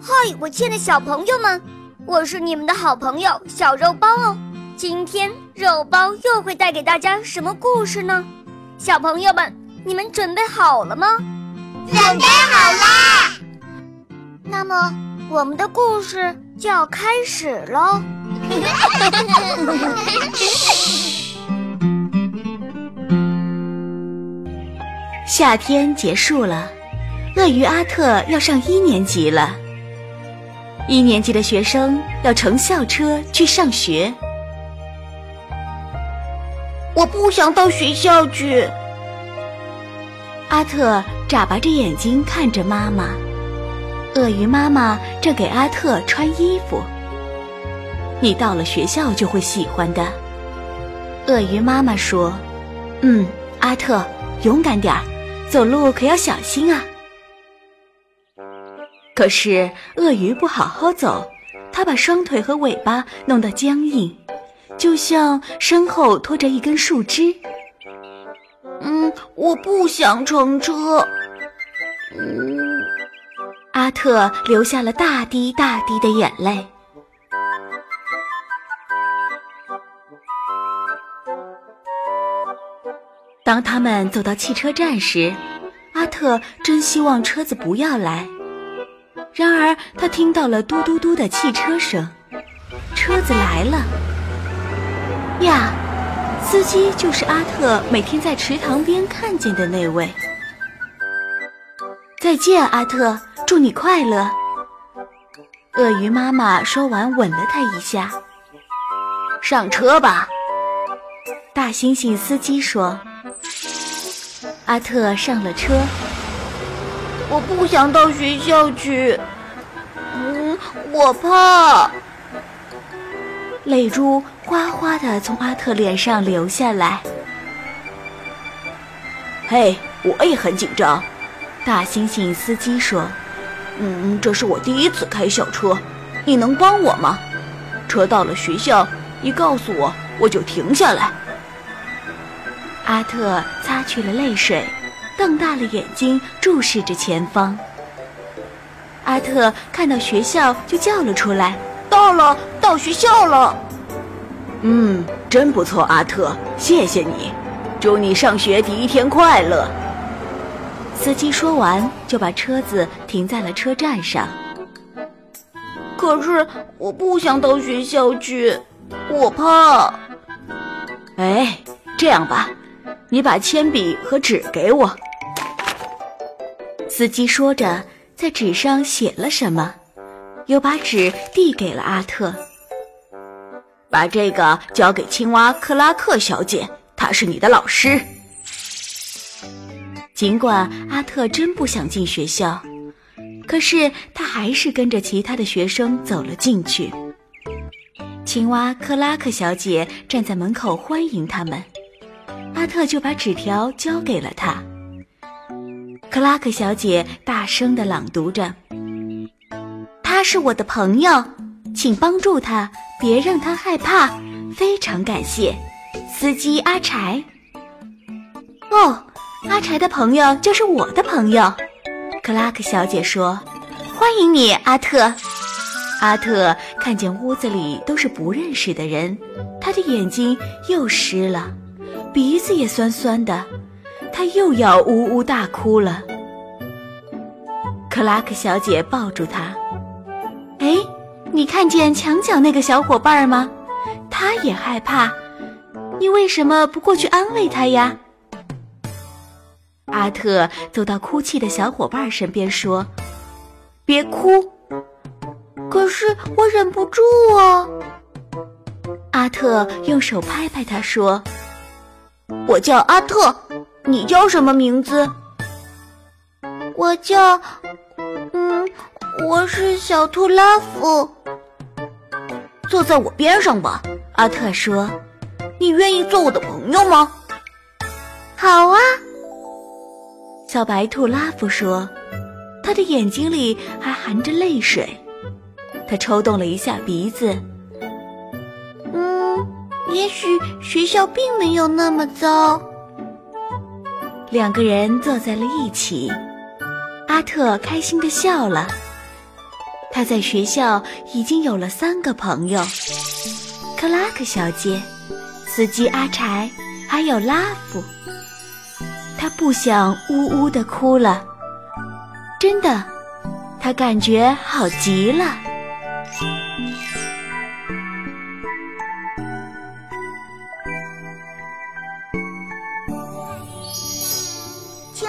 嗨，我亲爱的小朋友们，我是你们的好朋友小肉包哦。今天肉包又会带给大家什么故事呢？小朋友们，你们准备好了吗？准备好啦！那么，我们的故事就要开始喽。夏天结束了，鳄鱼阿特要上一年级了。一年级的学生要乘校车去上学。我不想到学校去。阿特眨巴着眼睛看着妈妈。鳄鱼妈妈正给阿特穿衣服。你到了学校就会喜欢的。鳄鱼妈妈说：“嗯，阿特，勇敢点儿，走路可要小心啊。”可是鳄鱼不好好走，它把双腿和尾巴弄得僵硬，就像身后拖着一根树枝。嗯，我不想乘车。嗯，阿特流下了大滴大滴的眼泪。当他们走到汽车站时，阿特真希望车子不要来。然而，他听到了嘟嘟嘟的汽车声，车子来了。呀，司机就是阿特每天在池塘边看见的那位。再见，阿特，祝你快乐。鳄鱼妈妈说完，吻了他一下。上车吧，大猩猩司机说。阿特上了车。我不想到学校去，嗯，我怕。泪珠哗哗的从阿特脸上流下来。嘿，我也很紧张。大猩猩司机说：“嗯，这是我第一次开校车，你能帮我吗？车到了学校，你告诉我，我就停下来。”阿特擦去了泪水。瞪大了眼睛注视着前方。阿特看到学校就叫了出来：“到了，到学校了！”嗯，真不错，阿特，谢谢你，祝你上学第一天快乐。司机说完就把车子停在了车站上。可是我不想到学校去，我怕。哎，这样吧，你把铅笔和纸给我。司机说着，在纸上写了什么，又把纸递给了阿特。把这个交给青蛙克拉克小姐，她是你的老师。尽管阿特真不想进学校，可是他还是跟着其他的学生走了进去。青蛙克拉克小姐站在门口欢迎他们，阿特就把纸条交给了他。克拉克小姐大声地朗读着：“他是我的朋友，请帮助他，别让他害怕。非常感谢，司机阿柴。”哦，阿柴的朋友就是我的朋友。克拉克小姐说：“欢迎你，阿特。”阿特看见屋子里都是不认识的人，他的眼睛又湿了，鼻子也酸酸的。他又要呜呜大哭了。克拉克小姐抱住他。哎，你看见墙角那个小伙伴吗？他也害怕。你为什么不过去安慰他呀？阿特走到哭泣的小伙伴身边说：“别哭。”可是我忍不住啊。阿特用手拍拍他说：“我叫阿特。”你叫什么名字？我叫……嗯，我是小兔拉夫。坐在我边上吧，阿特说。你愿意做我的朋友吗？好啊，小白兔拉夫说。他的眼睛里还含着泪水，他抽动了一下鼻子。嗯，也许学校并没有那么糟。两个人坐在了一起，阿特开心的笑了。他在学校已经有了三个朋友：克拉克小姐、司机阿柴，还有拉夫。他不想呜呜的哭了，真的，他感觉好极了。